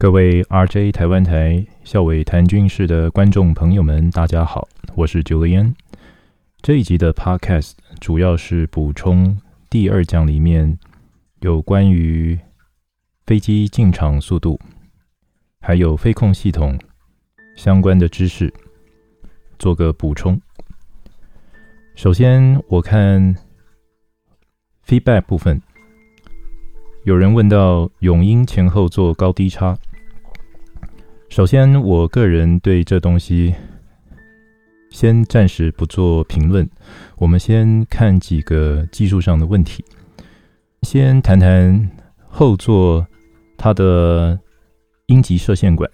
各位 RJ 台湾台校委谈军事的观众朋友们，大家好，我是 Julian。这一集的 Podcast 主要是补充第二讲里面有关于飞机进场速度，还有飞控系统相关的知识，做个补充。首先，我看 feedback 部分，有人问到永鹰前后座高低差。首先，我个人对这东西先暂时不做评论。我们先看几个技术上的问题。先谈谈后座它的阴极射线管，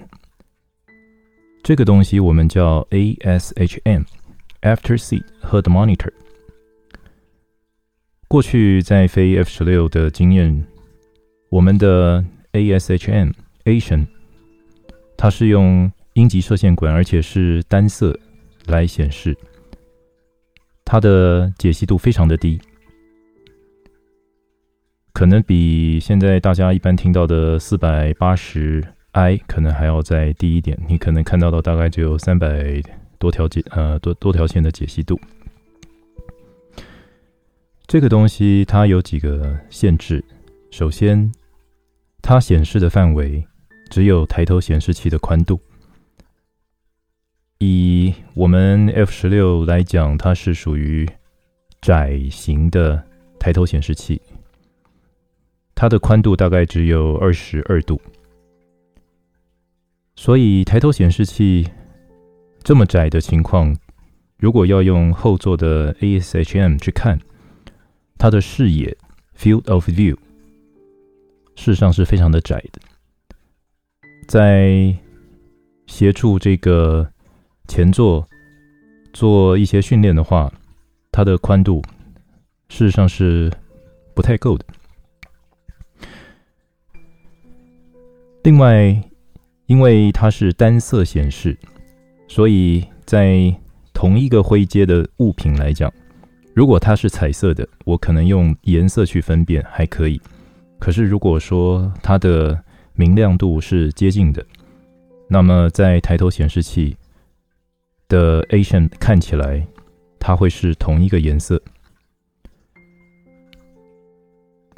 这个东西我们叫 ASHM（After Seat Head Monitor）。过去在飞 F 十六的经验，我们的 ASHM Asian 它是用阴极射线管，而且是单色来显示，它的解析度非常的低，可能比现在大家一般听到的四百八十 I 可能还要再低一点。你可能看到的大概只有三百多条解呃多多条线的解析度。这个东西它有几个限制，首先它显示的范围。只有抬头显示器的宽度。以我们 F 十六来讲，它是属于窄型的抬头显示器，它的宽度大概只有二十二度。所以抬头显示器这么窄的情况，如果要用后座的 ASHM 去看它的视野 （Field of View），事实上是非常的窄的。在协助这个前座做一些训练的话，它的宽度事实上是不太够的。另外，因为它是单色显示，所以在同一个灰阶的物品来讲，如果它是彩色的，我可能用颜色去分辨还可以。可是如果说它的明亮度是接近的，那么在抬头显示器的 Asian 看起来，它会是同一个颜色。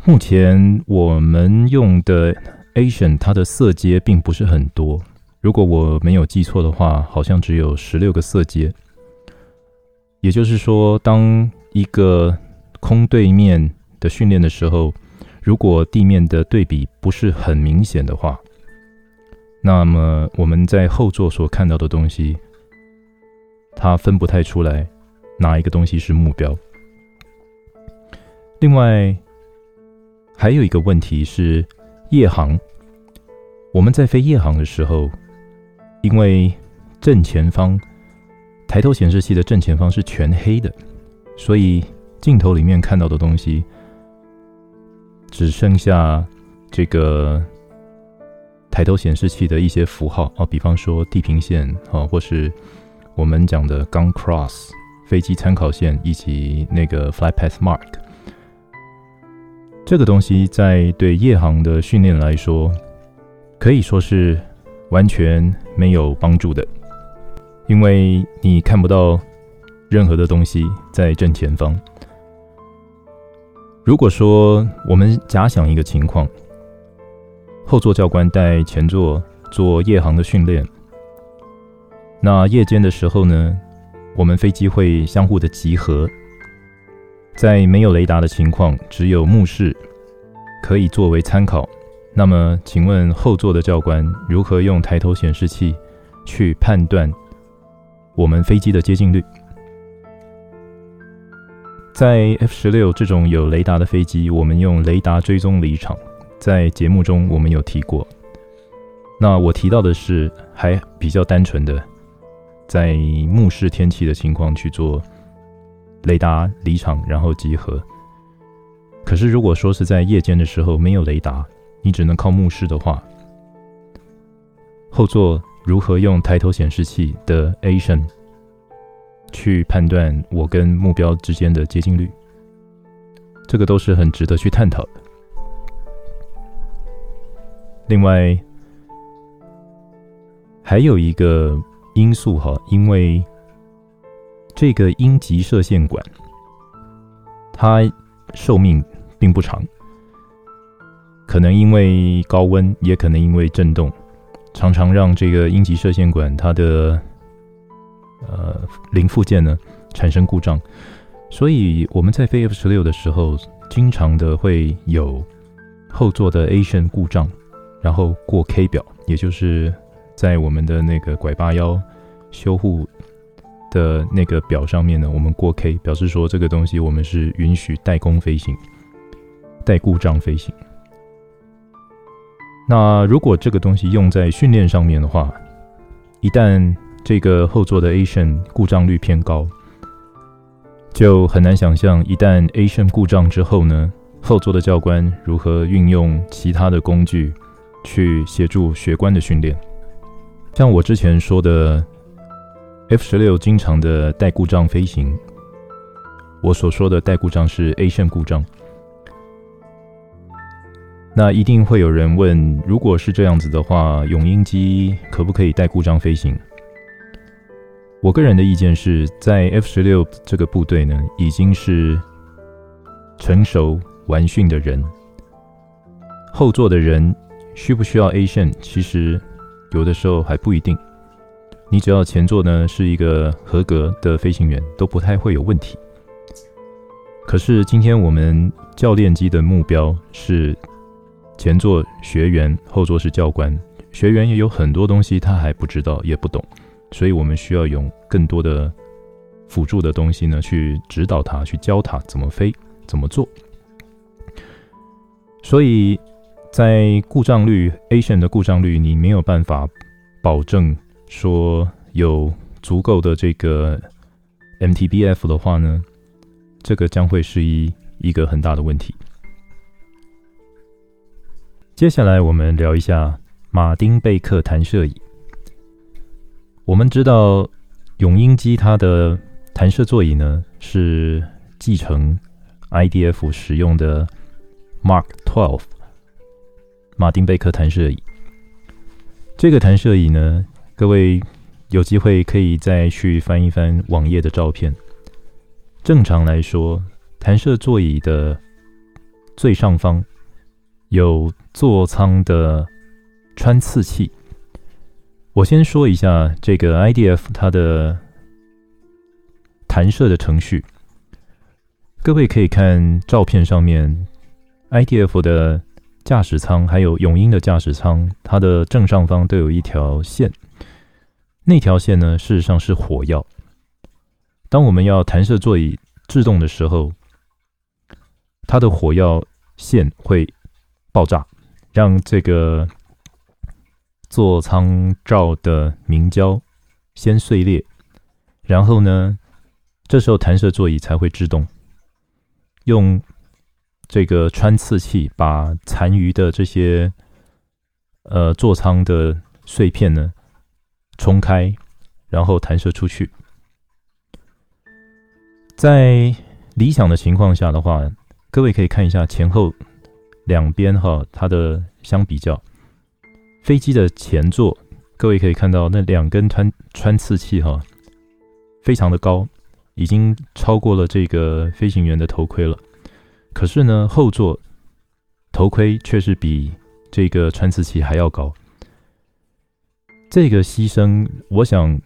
目前我们用的 Asian 它的色阶并不是很多，如果我没有记错的话，好像只有十六个色阶。也就是说，当一个空对面的训练的时候，如果地面的对比不是很明显的话，那么我们在后座所看到的东西，它分不太出来哪一个东西是目标。另外，还有一个问题是夜航。我们在飞夜航的时候，因为正前方抬头显示器的正前方是全黑的，所以镜头里面看到的东西。只剩下这个抬头显示器的一些符号啊，比方说地平线啊，或是我们讲的 Gun Cross 飞机参考线以及那个 Flight Path Mark。这个东西在对夜航的训练来说，可以说是完全没有帮助的，因为你看不到任何的东西在正前方。如果说我们假想一个情况，后座教官带前座做夜航的训练，那夜间的时候呢，我们飞机会相互的集合，在没有雷达的情况，只有目视可以作为参考。那么，请问后座的教官如何用抬头显示器去判断我们飞机的接近率？在 F 十六这种有雷达的飞机，我们用雷达追踪离场，在节目中我们有提过。那我提到的是还比较单纯的，在目视天气的情况去做雷达离场，然后集合。可是如果说是在夜间的时候没有雷达，你只能靠目视的话，后座如何用抬头显示器的 ASION？去判断我跟目标之间的接近率，这个都是很值得去探讨的。另外，还有一个因素哈，因为这个阴极射线管，它寿命并不长，可能因为高温，也可能因为震动，常常让这个阴极射线管它的呃零附件呢产生故障，所以我们在飞 F 十六的时候，经常的会有后座的 Asian 故障，然后过 K 表，也就是在我们的那个拐八幺修护的那个表上面呢，我们过 K 表示说这个东西我们是允许代工飞行、带故障飞行。那如果这个东西用在训练上面的话，一旦这个后座的 A 线故障率偏高，就很难想象一旦 A 线故障之后呢，后座的教官如何运用其他的工具去协助学官的训练。像我之前说的，F 十六经常的带故障飞行，我所说的带故障是 A 线故障。那一定会有人问，如果是这样子的话，永鹰机可不可以带故障飞行？我个人的意见是在 F 十六这个部队呢，已经是成熟完训的人，后座的人需不需要 A 线？其实有的时候还不一定。你只要前座呢是一个合格的飞行员，都不太会有问题。可是今天我们教练机的目标是前座学员，后座是教官，学员也有很多东西他还不知道，也不懂。所以我们需要用更多的辅助的东西呢，去指导它，去教它怎么飞，怎么做。所以在故障率 Asian 的故障率，你没有办法保证说有足够的这个 MTBF 的话呢，这个将会是一一个很大的问题。接下来我们聊一下马丁贝克弹射椅。我们知道，永英机它的弹射座椅呢，是继承 IDF 使用的 Mark 12马丁贝克弹射椅。这个弹射椅呢，各位有机会可以再去翻一翻网页的照片。正常来说，弹射座椅的最上方有座舱的穿刺器。我先说一下这个 IDF 它的弹射的程序，各位可以看照片上面 IDF 的驾驶舱，还有永鹰的驾驶舱，它的正上方都有一条线，那条线呢，事实上是火药。当我们要弹射座椅制动的时候，它的火药线会爆炸，让这个。座舱罩的明胶先碎裂，然后呢，这时候弹射座椅才会制动，用这个穿刺器把残余的这些呃座舱的碎片呢冲开，然后弹射出去。在理想的情况下的话，各位可以看一下前后两边哈，它的相比较。飞机的前座，各位可以看到那两根穿穿刺器哈，非常的高，已经超过了这个飞行员的头盔了。可是呢，后座头盔却是比这个穿刺器还要高。这个牺牲，我想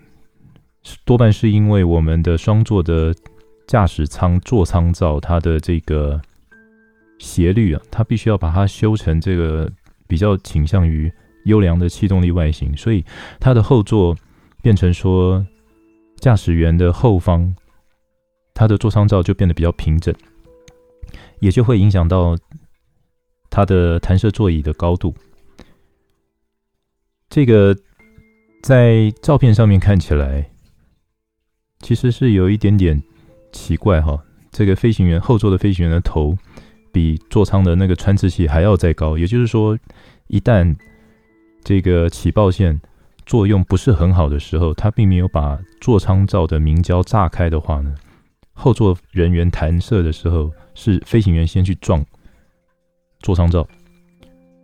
多半是因为我们的双座的驾驶舱座舱罩它的这个斜率啊，它必须要把它修成这个比较倾向于。优良的气动力外形，所以它的后座变成说，驾驶员的后方，它的座舱罩就变得比较平整，也就会影响到它的弹射座椅的高度。这个在照片上面看起来，其实是有一点点奇怪哈。这个飞行员后座的飞行员的头比座舱的那个穿刺器还要再高，也就是说，一旦这个起爆线作用不是很好的时候，它并没有把座舱罩的明胶炸开的话呢，后座人员弹射的时候是飞行员先去撞座舱罩，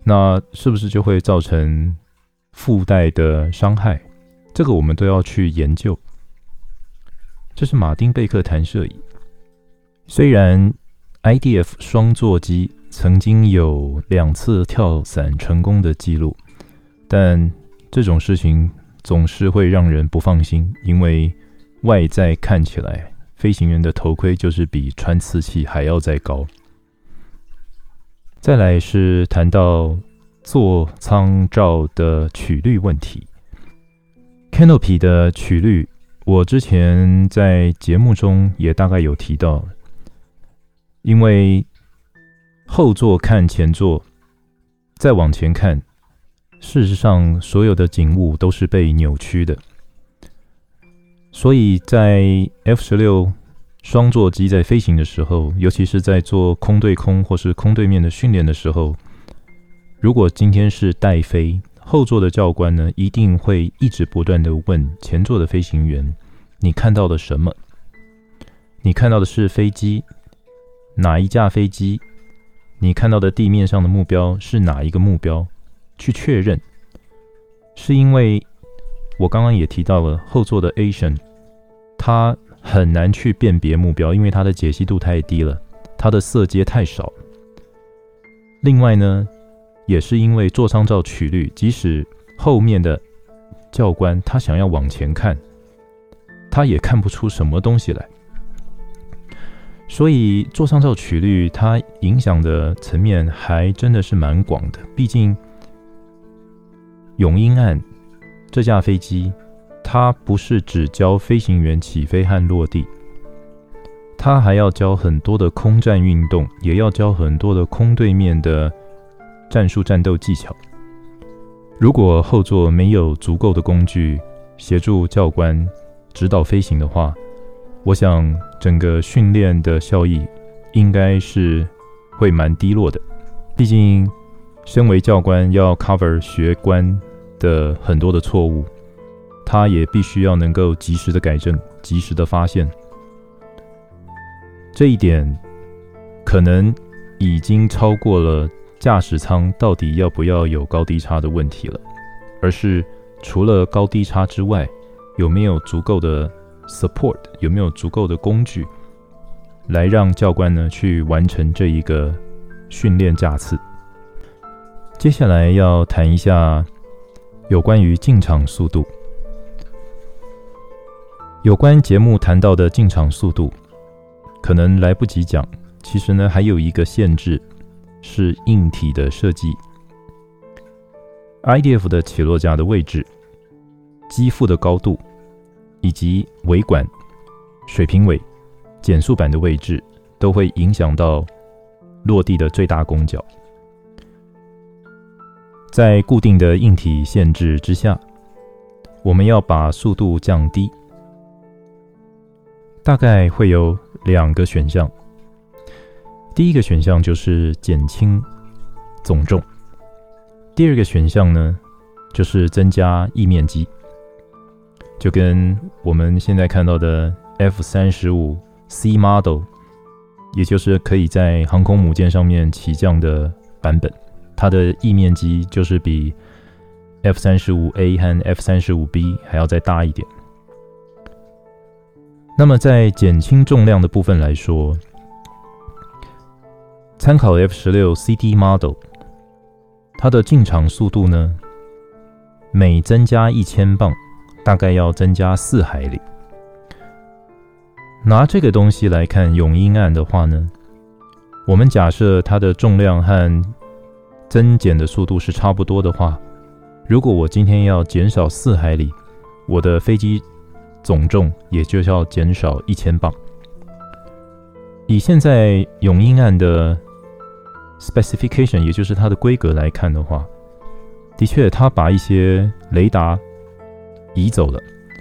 那是不是就会造成附带的伤害？这个我们都要去研究。这是马丁贝克弹射椅，虽然 IDF 双座机曾经有两次跳伞成功的记录，但这种事情总是会让人不放心，因为外在看起来，飞行员的头盔就是比穿刺器还要再高。再来是谈到座舱罩的曲率问题，Canopy 的曲率，我之前在节目中也大概有提到，因为后座看前座，再往前看，事实上所有的景物都是被扭曲的，所以在 F 十六。双座机在飞行的时候，尤其是在做空对空或是空对面的训练的时候，如果今天是带飞，后座的教官呢，一定会一直不断地问前座的飞行员：“你看到了什么？你看到的是飞机？哪一架飞机？你看到的地面上的目标是哪一个目标？”去确认，是因为我刚刚也提到了后座的 Asian，它。很难去辨别目标，因为它的解析度太低了，它的色阶太少。另外呢，也是因为座舱罩曲率，即使后面的教官他想要往前看，他也看不出什么东西来。所以座舱罩曲率它影响的层面还真的是蛮广的。毕竟永鹰案这架飞机。它不是只教飞行员起飞和落地，它还要教很多的空战运动，也要教很多的空对面的战术战斗技巧。如果后座没有足够的工具协助教官指导飞行的话，我想整个训练的效益应该是会蛮低落的。毕竟，身为教官要 cover 学官的很多的错误。他也必须要能够及时的改正，及时的发现，这一点可能已经超过了驾驶舱到底要不要有高低差的问题了，而是除了高低差之外，有没有足够的 support，有没有足够的工具，来让教官呢去完成这一个训练架次。接下来要谈一下有关于进场速度。有关节目谈到的进场速度，可能来不及讲。其实呢，还有一个限制是硬体的设计，IDF 的起落架的位置、机腹的高度，以及尾管、水平尾、减速板的位置，都会影响到落地的最大攻角。在固定的硬体限制之下，我们要把速度降低。大概会有两个选项。第一个选项就是减轻总重，第二个选项呢，就是增加翼面积，就跟我们现在看到的 F 三十五 C Model，也就是可以在航空母舰上面起降的版本，它的翼面积就是比 F 三十五 A 和 F 三十五 B 还要再大一点。那么在减轻重量的部分来说，参考 F 十六 CD Model，它的进场速度呢，每增加一千磅，大概要增加四海里。拿这个东西来看永鹰案的话呢，我们假设它的重量和增减的速度是差不多的话，如果我今天要减少四海里，我的飞机。总重也就要减少一千磅。以现在永英案的 specification，也就是它的规格来看的话，的确，它把一些雷达移走了，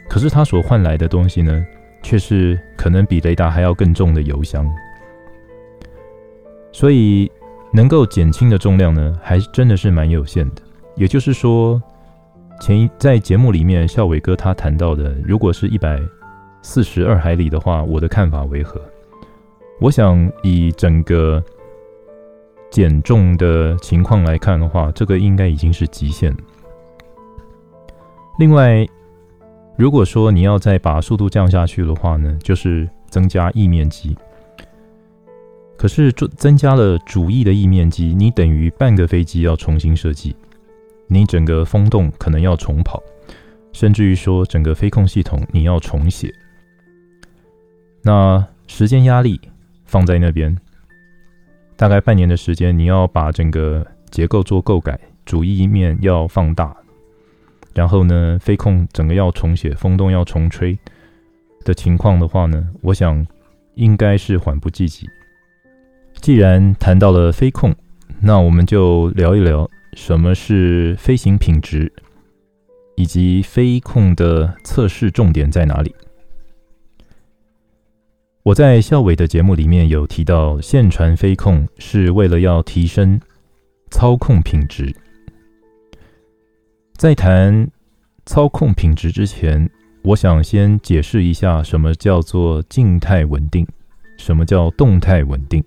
可是它所换来的东西呢，却是可能比雷达还要更重的油箱。所以，能够减轻的重量呢，还真的是蛮有限的。也就是说。前一在节目里面，孝伟哥他谈到的，如果是一百四十二海里的话，我的看法为何？我想以整个减重的情况来看的话，这个应该已经是极限。另外，如果说你要再把速度降下去的话呢，就是增加翼面积。可是增增加了主翼的翼面积，你等于半个飞机要重新设计，你整个风洞可能要重跑，甚至于说整个飞控系统你要重写。那时间压力放在那边，大概半年的时间，你要把整个结构做构改，主翼面要放大。然后呢，飞控整个要重写，风洞要重吹的情况的话呢，我想应该是缓不济急。既然谈到了飞控，那我们就聊一聊什么是飞行品质，以及飞控的测试重点在哪里。我在校委的节目里面有提到，线传飞控是为了要提升操控品质。在谈操控品质之前，我想先解释一下什么叫做静态稳定，什么叫动态稳定。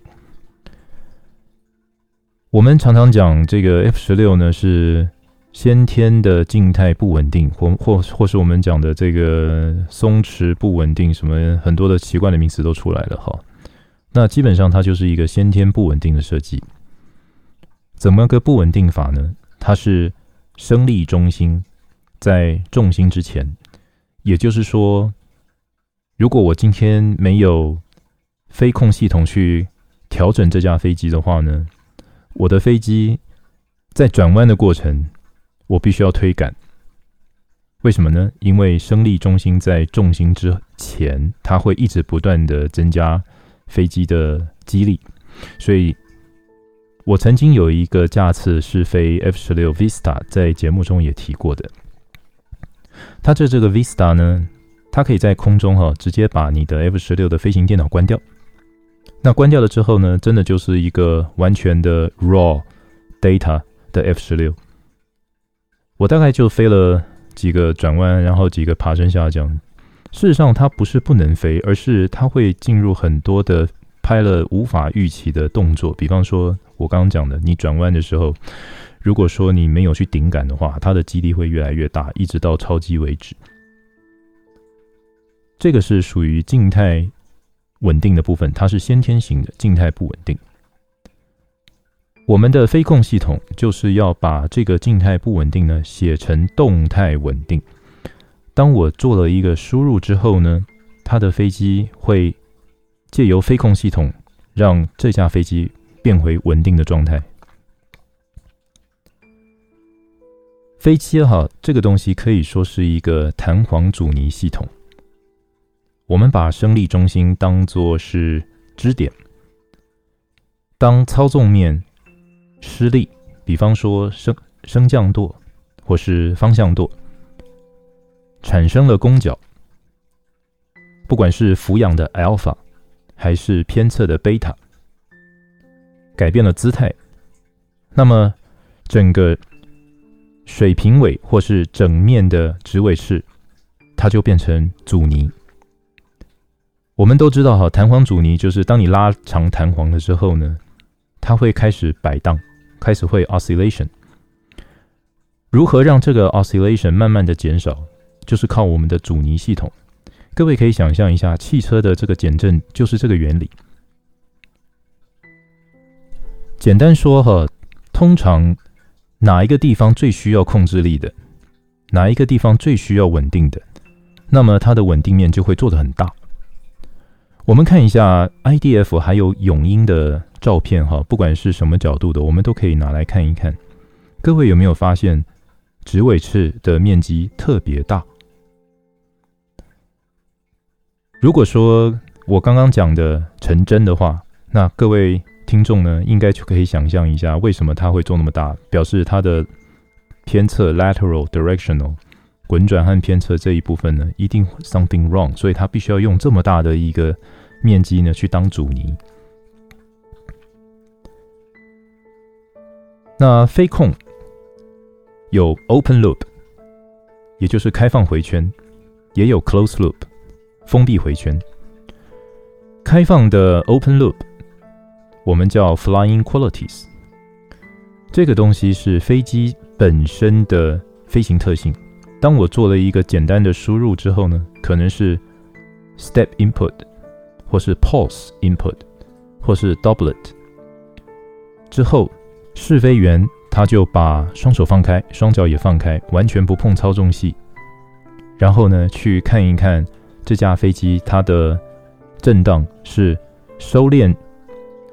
我们常常讲这个 F 十六呢是先天的静态不稳定，或或或是我们讲的这个松弛不稳定，什么很多的奇怪的名词都出来了哈。那基本上它就是一个先天不稳定的设计。怎么个不稳定法呢？它是。升力中心在重心之前，也就是说，如果我今天没有飞控系统去调整这架飞机的话呢，我的飞机在转弯的过程，我必须要推杆。为什么呢？因为升力中心在重心之前，它会一直不断的增加飞机的机力，所以。我曾经有一个架次是飞 F 十六 Vista，在节目中也提过的。它这这个 Vista 呢，它可以在空中哈、哦、直接把你的 F 十六的飞行电脑关掉。那关掉了之后呢，真的就是一个完全的 raw data 的 F 十六。我大概就飞了几个转弯，然后几个爬升下降。事实上，它不是不能飞，而是它会进入很多的拍了无法预期的动作，比方说。我刚刚讲的，你转弯的时候，如果说你没有去顶杆的话，它的机力会越来越大，一直到超机为止。这个是属于静态稳定的部分，它是先天型的静态不稳定。我们的飞控系统就是要把这个静态不稳定呢写成动态稳定。当我做了一个输入之后呢，它的飞机会借由飞控系统让这架飞机。变回稳定的状态。飞机哈，这个东西可以说是一个弹簧阻尼系统。我们把升力中心当作是支点，当操纵面施力，比方说升升降舵或是方向舵，产生了攻角，不管是俯仰的 alpha 还是偏侧的贝塔。改变了姿态，那么整个水平尾或是整面的直尾翅，它就变成阻尼。我们都知道哈，弹簧阻尼就是当你拉长弹簧的时候呢，它会开始摆荡，开始会 oscillation。如何让这个 oscillation 慢慢的减少，就是靠我们的阻尼系统。各位可以想象一下，汽车的这个减震就是这个原理。简单说哈，通常哪一个地方最需要控制力的，哪一个地方最需要稳定的，那么它的稳定面就会做得很大。我们看一下 IDF 还有永英的照片哈，不管是什么角度的，我们都可以拿来看一看。各位有没有发现直尾翅的面积特别大？如果说我刚刚讲的成真的话，那各位。听众呢，应该就可以想象一下，为什么它会做那么大，表示它的偏侧 （lateral directional） 滚转和偏侧这一部分呢，一定 something wrong，所以它必须要用这么大的一个面积呢去当阻尼。那飞控有 open loop，也就是开放回圈，也有 close loop，封闭回圈。开放的 open loop。我们叫 flying qualities，这个东西是飞机本身的飞行特性。当我做了一个简单的输入之后呢，可能是 step input，或是 pulse input，或是 doublet。之后，试飞员他就把双手放开，双脚也放开，完全不碰操纵系，然后呢，去看一看这架飞机它的震荡是收敛，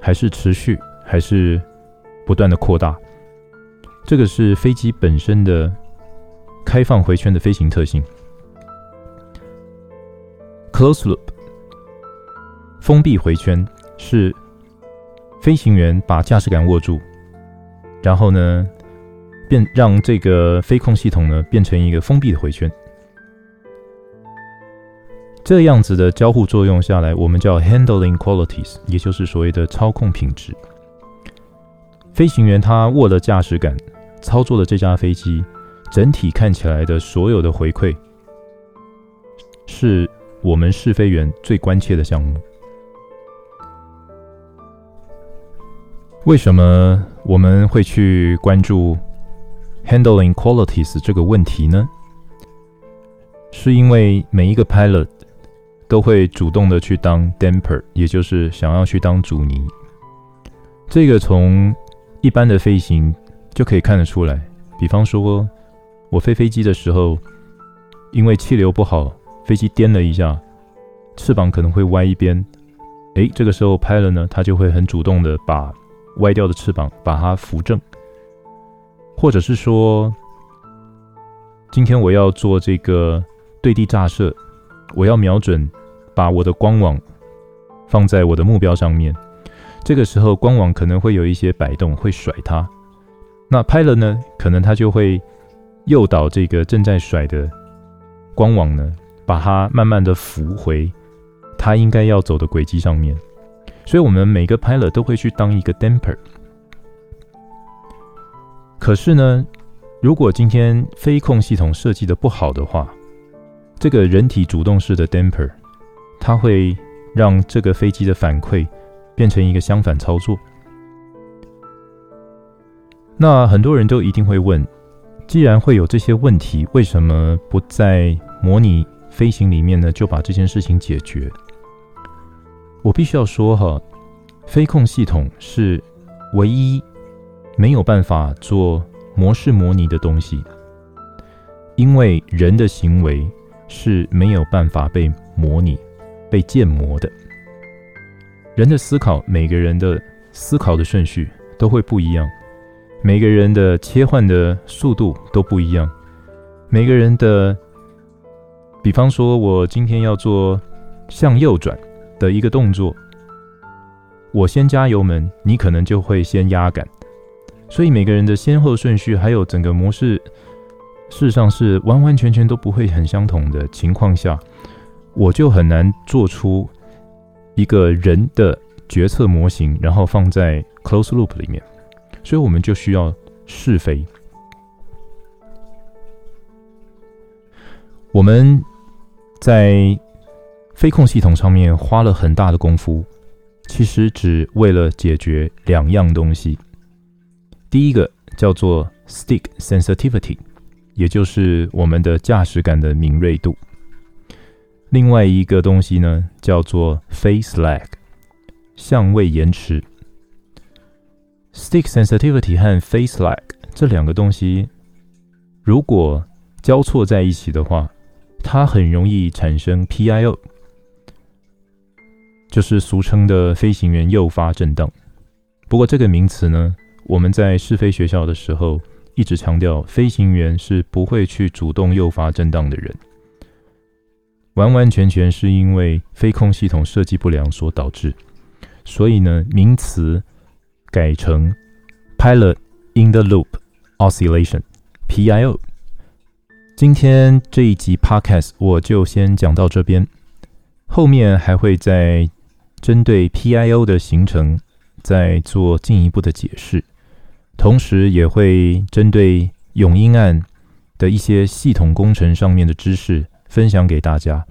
还是持续，还是不断的扩大。这个是飞机本身的。开放回圈的飞行特性，close loop，封闭回圈是飞行员把驾驶杆握住，然后呢，变让这个飞控系统呢变成一个封闭的回圈。这样子的交互作用下来，我们叫 handling qualities，也就是所谓的操控品质。飞行员他握了驾驶杆，操作了这架飞机。整体看起来的所有的回馈，是我们试飞员最关切的项目。为什么我们会去关注 handling qualities 这个问题呢？是因为每一个 pilot 都会主动的去当 damper，也就是想要去当阻尼。这个从一般的飞行就可以看得出来，比方说。我飞飞机的时候，因为气流不好，飞机颠了一下，翅膀可能会歪一边。诶，这个时候拍了呢，它就会很主动的把歪掉的翅膀把它扶正，或者是说，今天我要做这个对地炸射，我要瞄准，把我的光网放在我的目标上面，这个时候光网可能会有一些摆动，会甩它。那拍了呢，可能它就会。诱导这个正在甩的光网呢，把它慢慢的扶回它应该要走的轨迹上面。所以，我们每个 pilot 都会去当一个 damper。可是呢，如果今天飞控系统设计的不好的话，这个人体主动式的 damper，它会让这个飞机的反馈变成一个相反操作。那很多人都一定会问。既然会有这些问题，为什么不在模拟飞行里面呢？就把这件事情解决？我必须要说哈，飞控系统是唯一没有办法做模式模拟的东西，因为人的行为是没有办法被模拟、被建模的。人的思考，每个人的思考的顺序都会不一样。每个人的切换的速度都不一样，每个人的，比方说，我今天要做向右转的一个动作，我先加油门，你可能就会先压杆，所以每个人的先后顺序还有整个模式，事实上是完完全全都不会很相同的情况下，我就很难做出一个人的决策模型，然后放在 close loop 里面。所以我们就需要试飞。我们在飞控系统上面花了很大的功夫，其实只为了解决两样东西。第一个叫做 stick sensitivity，也就是我们的驾驶感的敏锐度。另外一个东西呢，叫做 phase lag，相位延迟。Stick sensitivity 和 face lag 这两个东西，如果交错在一起的话，它很容易产生 PIO，就是俗称的飞行员诱发震荡。不过这个名词呢，我们在试飞学校的时候一直强调，飞行员是不会去主动诱发震荡的人，完完全全是因为飞控系统设计不良所导致。所以呢，名词。改成 Pilot in the Loop Oscillation（PIO）。今天这一集 Podcast 我就先讲到这边，后面还会再针对 PIO 的形成再做进一步的解释，同时也会针对永英案的一些系统工程上面的知识分享给大家。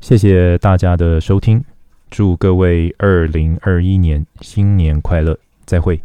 谢谢大家的收听。祝各位二零二一年新年快乐！再会。